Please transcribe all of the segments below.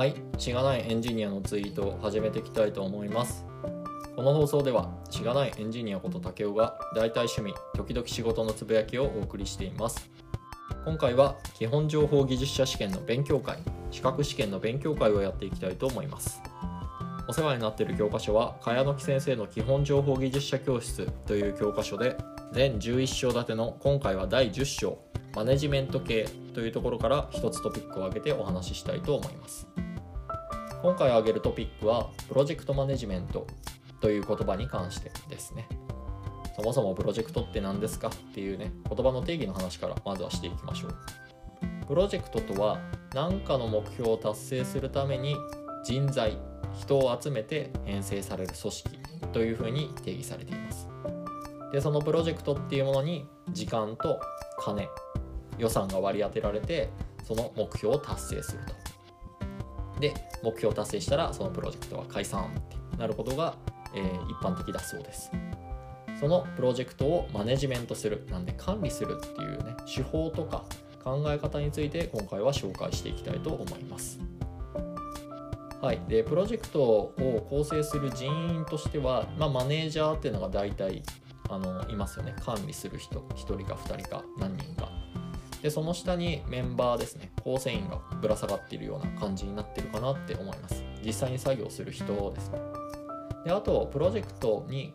はい、しがないエンジニアのツイートを始めていきたいと思います。この放送では、しがないエンジニアこと竹雄が大体趣味、時々仕事のつぶやきをお送りしています。今回は基本情報技術者試験の勉強会、資格試験の勉強会をやっていきたいと思います。お世話になっている教科書は、茅野木先生の基本情報技術者教室という教科書で、全11章立ての今回は第10章、マネジメント系というところから一つトピックを挙げてお話ししたいと思います。今回挙げるトピックはプロジェクトマネジメントという言葉に関してですね。そもそもプロジェクトって何ですかっていうね言葉の定義の話からまずはしていきましょう。プロジェクトとは何かの目標を達成するために人材人を集めて編成される組織というふうに定義されています。でそのプロジェクトっていうものに時間と金予算が割り当てられてその目標を達成すると。で目標を達成したらそのプロジェクトは解散ってなることが、えー一般的だそうです。そのプロジェクトをマネジメントするなんで管理するっていうね手法とか考え方について今回は紹介していきたいと思います。はい、でプロジェクトを構成する人員としては、まあ、マネージャーっていうのが大体あのいますよね。管理する人1人か2人か何人か。でその下にメンバーですね。構成員がぶら下がっているような感じになってるかなって思います。実際に作業する人ですね。であとプロジェクトに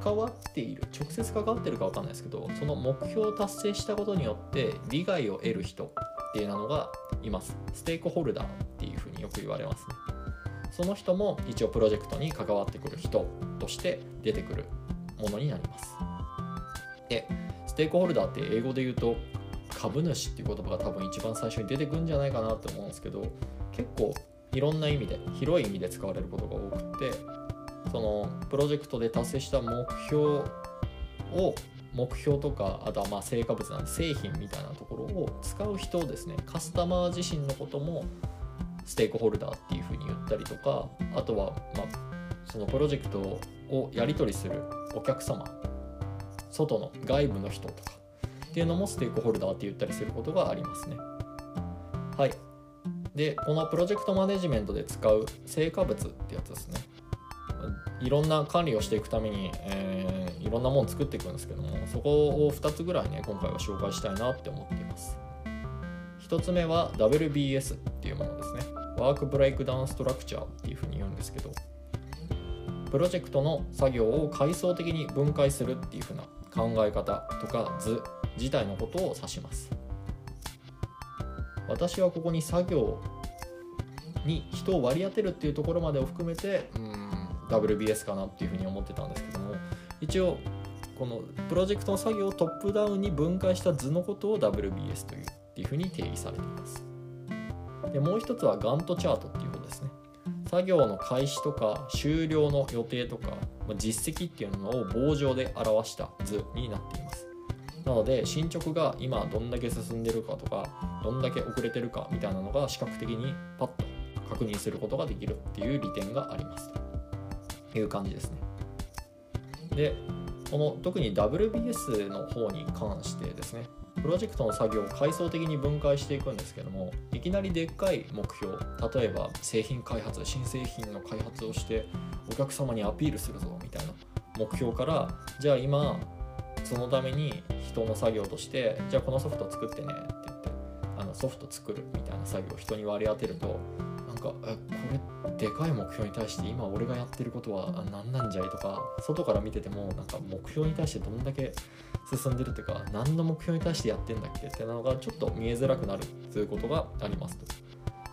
関わっている直接関わってるか分かんないですけどその目標を達成したことによって利害を得る人っていうのがいます。ステークホルダーっていうふうによく言われますね。その人も一応プロジェクトに関わってくる人として出てくるものになります。でステークホルダーって英語で言うと株主っていう言葉が多分一番最初に出てくんじゃないかなと思うんですけど結構いろんな意味で広い意味で使われることが多くてそのプロジェクトで達成した目標を目標とかあとはまあ成果物なんで製品みたいなところを使う人をですねカスタマー自身のこともステークホルダーっていうふうに言ったりとかあとはまそのプロジェクトをやり取りするお客様外の外部の人とかっていうのもステークホルダーって言ったりすることがありますね。はい。で、このプロジェクトマネジメントで使う成果物ってやつですね。いろんな管理をしていくために、えーいろんなもの作っていくんですけども、そこを2つぐらいね、今回は紹介したいなって思っています。1つ目は WBS っていうものですね。ワークブレイクダウンストラクチャーっていうふうに言うんですけど、プロジェクトの作業を階層的に分解するっていうふうな考え方とか図自体のことを指します。私はここに作業に人を割り当てるっていうところまでを含めてうん WBS かなっていうふうに思ってたんですけども一応このプロジェクトの作業をトップダウンに分解した図のことを WBS というっていうふうに定義されています。でもう一つはガントチャートっていうことですね。作業の開始とか終了の予定とか実績っていうのを棒状で表した図になっています。なので進捗が今どんだけ進んでるかとかどんだけ遅れてるかみたいなのが視覚的にパッと確認することができるっていう利点がありますと。いう感じですね。でこの特に WBS の方に関してですねプロジェクトの作業を階層的に分解していくんですけどもいきなりでっかい目標例えば製品開発新製品の開発をしてお客様にアピールするぞみたいな目標からじゃあ今そのために人の作業としてじゃあこのソフト作ってねって言ってあのソフト作るみたいな作業を人に割り当てるとなんかえこれでかい目標に対して今俺がやってることは何なんじゃいとか外から見ててもなんか目標に対してどんだけ進んでるっていうか何の目標に対してやってんだっけっていうのがちょっと見えづらくなるということがありますと。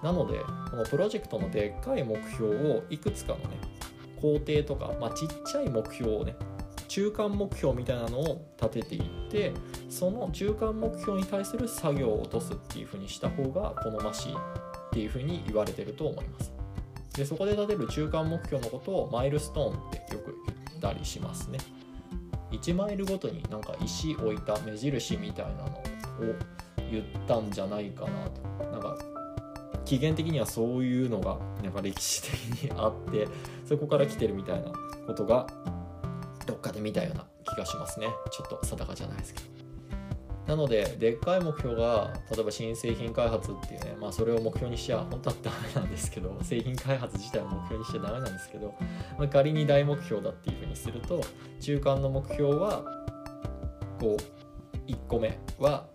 なのでこのプロジェクトのでっかい目標をいくつかのね工程とか、まあ、ちっちゃい目標をね中間目標みたいなのを立てていってその中間目標に対する作業を落とすっていう風にした方が好ましいっていう風に言われてると思います。でそこで立てる中間目標のことをマイルストーンってよく言ったりしますね1マイルごとになんか石置いた目印みたいなのを言ったんじゃないかなとなんか起源的にはそういうのがなんか歴史的にあってそこから来てるみたいなことがどっかで見たような気がしますね。ちょっと定かじゃないですけど。なのででっかい目標が例えば新製品開発っていうねまあそれを目標にしちゃ本当はダメなんですけど製品開発自体を目標にしちゃダメなんですけど、まあ、仮に大目標だっていうふうにすると中間の目標はこう1個目は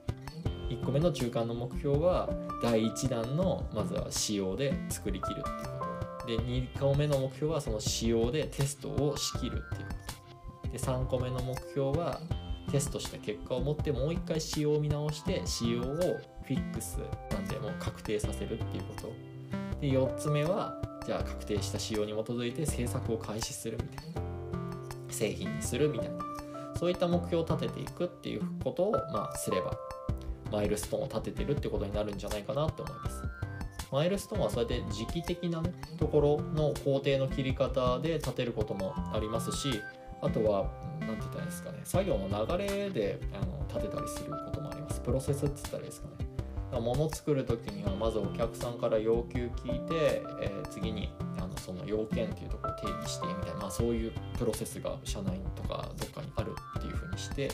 1個目の中間の目標は第1弾のまずは仕様で作りきるっていうこと。で2個目の目標はその仕様でテストをしきるっていうで3個目の目標はテストした結果を持ってもう一回仕様を見直して仕様をフィックスなんでもう確定させるっていうこと。で4つ目はじゃあ確定した仕様に基づいて制作を開始するみたいな。製品にするみたいな。そういった目標を立てていくっていうことをまあすればマイルストーンを立ててるってことになるんじゃないかなって思います。マイルストーンはそうやって時期的な、ね、ところの工程の切り方で立てることもありますしあとは何て言ったらいいですかね。作業の流れであの立てたりすることもあります。プロセスって言ったらいいですかね。物作る時にはまずお客さんから要求聞いて、えー、次にあのその要件っていうところを定義してみたいな、まあ、そういうプロセスが社内とかどっかにあるっていうふうにして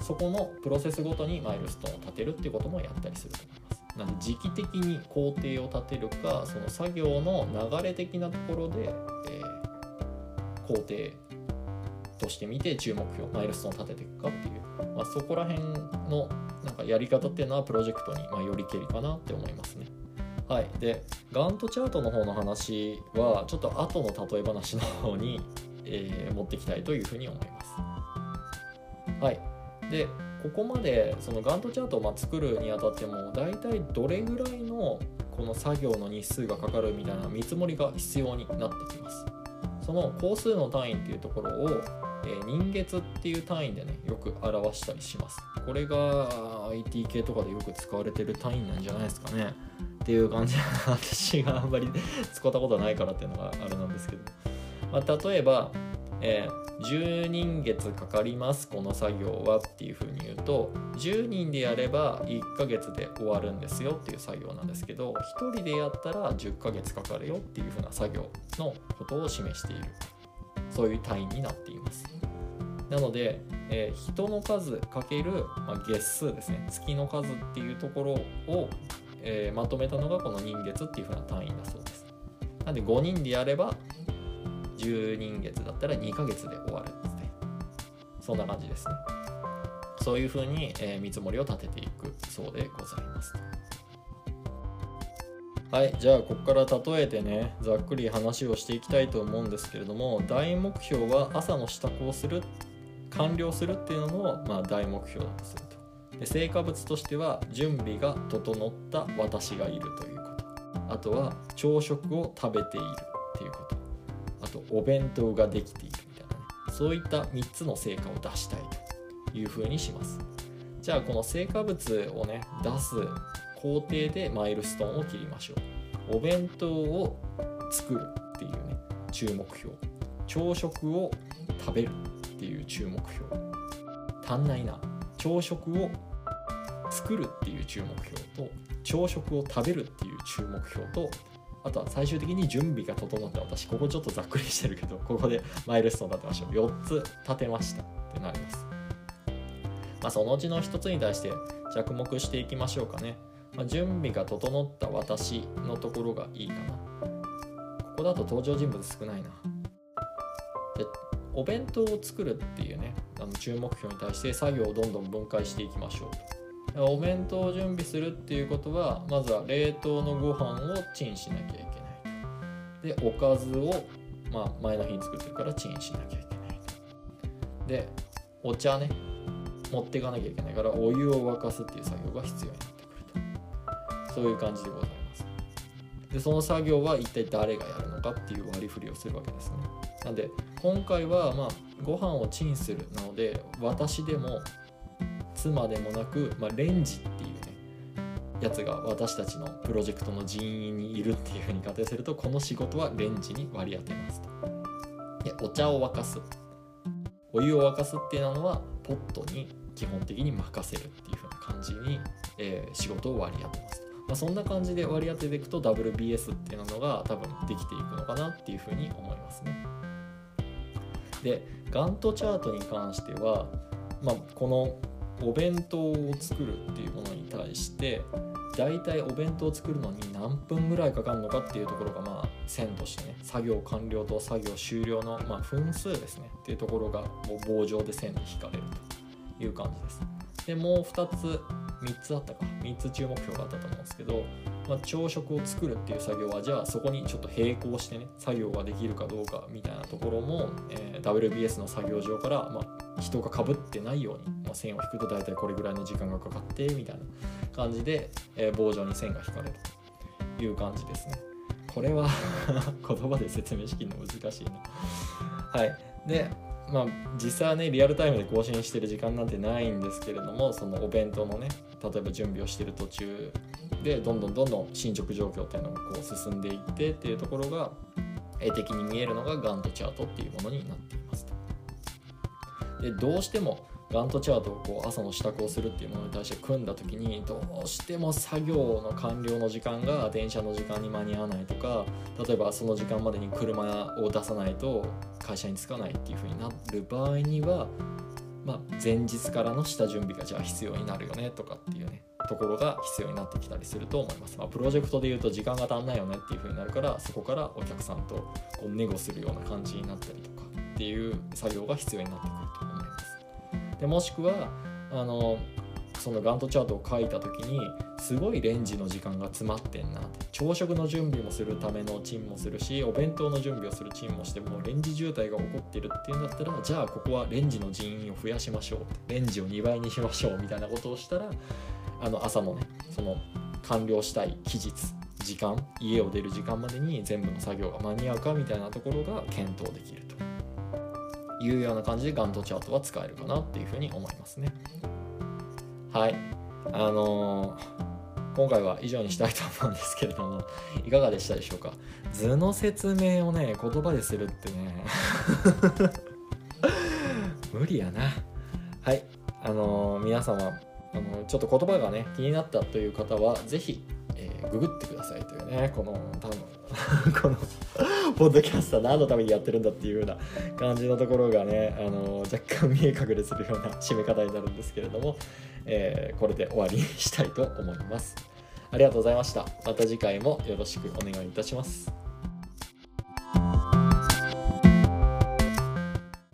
そこのプロセスごとにマイルストーンを立てるっていうこともやったりすると思います。なので時期的に工程を立てるかその作業の流れ的なところで、えー、工程としてみて注目標マイルストーンを立てていくかっていう、まあ、そこら辺のなんかやり方っていうのはプロジェクトにまよりけりかなって思いますね。はい、でガントチャートの方の話はちょっと後の例え話の方に、えー、持ってきたいというふうに思います。はい、でここまでそのガントチャートをま作るにあたっても大体どれぐらいのこの作業の日数がかかるみたいな見積もりが必要になってきます。その工数の単位っていうところをえー、人月っていう単位でねよく表したりします。これが IT 系とかでよく使われてる単位なんじゃないですかね。っていう感じ私があんまり 使ったことないからっていうのがあれなんですけど、まあ、例えば、えー、10人月かかりますこの作業はっていうふうに言うと10人でやれば1ヶ月で終わるんですよっていう作業なんですけど1人でやったら10ヶ月かかるよっていうふうな作業のことを示している。そういう単位になっています。なので、えー、人の数かける、まあ、月数ですね。月の数っていうところを、えー、まとめたのがこの人月っていうふうな単位だそうです。なんで5人でやれば10人月だったら2ヶ月で終わるんですね。そんな感じですね。そういうふうに、えー、見積もりを立てていくそうでございます。はいじゃあここから例えてねざっくり話をしていきたいと思うんですけれども大目標は朝の支度をする完了するっていうのも、まあ、大目標だとすると。で成果物としては準備が整った私がいるということ。あとは朝食を食べているっていうこと。あとお弁当ができているみたいなね。そういった3つの成果を出したいというふうにします。じゃあこの成果物をね出す工程でマイルストーンを切りましょう。お弁当を作るっていうね注目標。朝食を食べるっていう注目標。足んないな。朝食を作るっていう注目標と朝食を食べるっていう注目標とあとは最終的に準備が整って私ここちょっとざっくりしてるけどここでマイルストーン立てましょう。4つ立てましたってなります。まあそのうちの1つに対して着目していきましょうかね。まあ、準備が整った私のところがいいかな。ここだと登場人物少ないな。でお弁当を作るっていうねあの注目標に対して作業をどんどん分解していきましょうお弁当を準備するっていうことはまずは冷凍のご飯をチンしなきゃいけないでおかずを、まあ、前の日に作ってるからチンしなきゃいけないでお茶ね持っていかなきゃいけないからお湯を沸かすっていう作業が必要になる。そういう感じでございます。でその作業は一体誰がやるのかっていう割り振りをするわけですね。なんで今回はまあご飯をチンするなので私でも妻でもなく、まあ、レンジっていうねやつが私たちのプロジェクトの人員にいるっていうふうに仮定するとこの仕事はレンジに割り当てますと。でお茶を沸かす。お湯を沸かすっていうのはポットに基本的に任せるっていう風な感じに、えー、仕事を割り当てますと。まあ、そんな感じで割り当てていくと WBS っていうのが多分できていくのかなっていうふうに思いますね。でガントチャートに関しては、まあ、このお弁当を作るっていうものに対して大体お弁当を作るのに何分ぐらいかかるのかっていうところがまあ線としてね作業完了と作業終了のまあ分数ですねっていうところがもう棒状で線で引かれるという感じです。でもう2つ3つあったか3つ注目標があったと思うんですけど、まあ、朝食を作るっていう作業はじゃあそこにちょっと並行してね作業ができるかどうかみたいなところも、えー、WBS の作業上から、まあ、人がかぶってないように、まあ、線を引くと大体これぐらいの時間がかかってみたいな感じで、えー、棒状に線が引かれるという感じですね。これは 言葉で説明しきるの難しいな。はい。で、まあ、実際はねリアルタイムで更新してる時間なんてないんですけれどもそのお弁当のね例えば準備をしてる途中でどんどんどんどん進捗状況っていうのがこう進んでいってっていうところが絵的に見えるのがガントチャートっていうものになっていますと。でどうしてもガントチャートをこう朝の支度をするっていうものに対して組んだ時にどうしても作業の完了の時間が電車の時間に間に合わないとか例えばその時間までに車を出さないと会社に着かないっていう風になる場合には、まあ、前日からの下準備がじゃあ必要になるよねとかっていうねところが必要になってきたりすると思います。まあ、プロジェクトでいうと時間が足んないよねっていう風になるからそこからお客さんとこうネゴするような感じになったりとかっていう作業が必要になってくると。でもしくはあのそのガントチャートを書いた時にすごいレンジの時間が詰まってんな朝食の準備もするためのチンもするしお弁当の準備をするチンもしてもレンジ渋滞が起こってるっていうんだったらじゃあここはレンジの人員を増やしましょうレンジを2倍にしましょうみたいなことをしたらあの朝のねその完了したい期日時間家を出る時間までに全部の作業が間に合うかみたいなところが検討できると。いうような感じでガントチャートは使えるかなっていうふうに思いますね。はい。あのー今回は以上にしたいと思うんですけれどもいかがでしたでしょうか？図の説明をね言葉でするってね 無理やなはいあのー、皆様あのちょっと言葉がね気になったという方は是非、えー、ググってくださいというねこの多分 このポッドキャスター何のためにやってるんだっていうような感じのところがねあの若干見え隠れするような 締め方になるんですけれども、えー、これで終わりにしたいと思います。ありがとうございました。また次回もよろしくお願いいたします。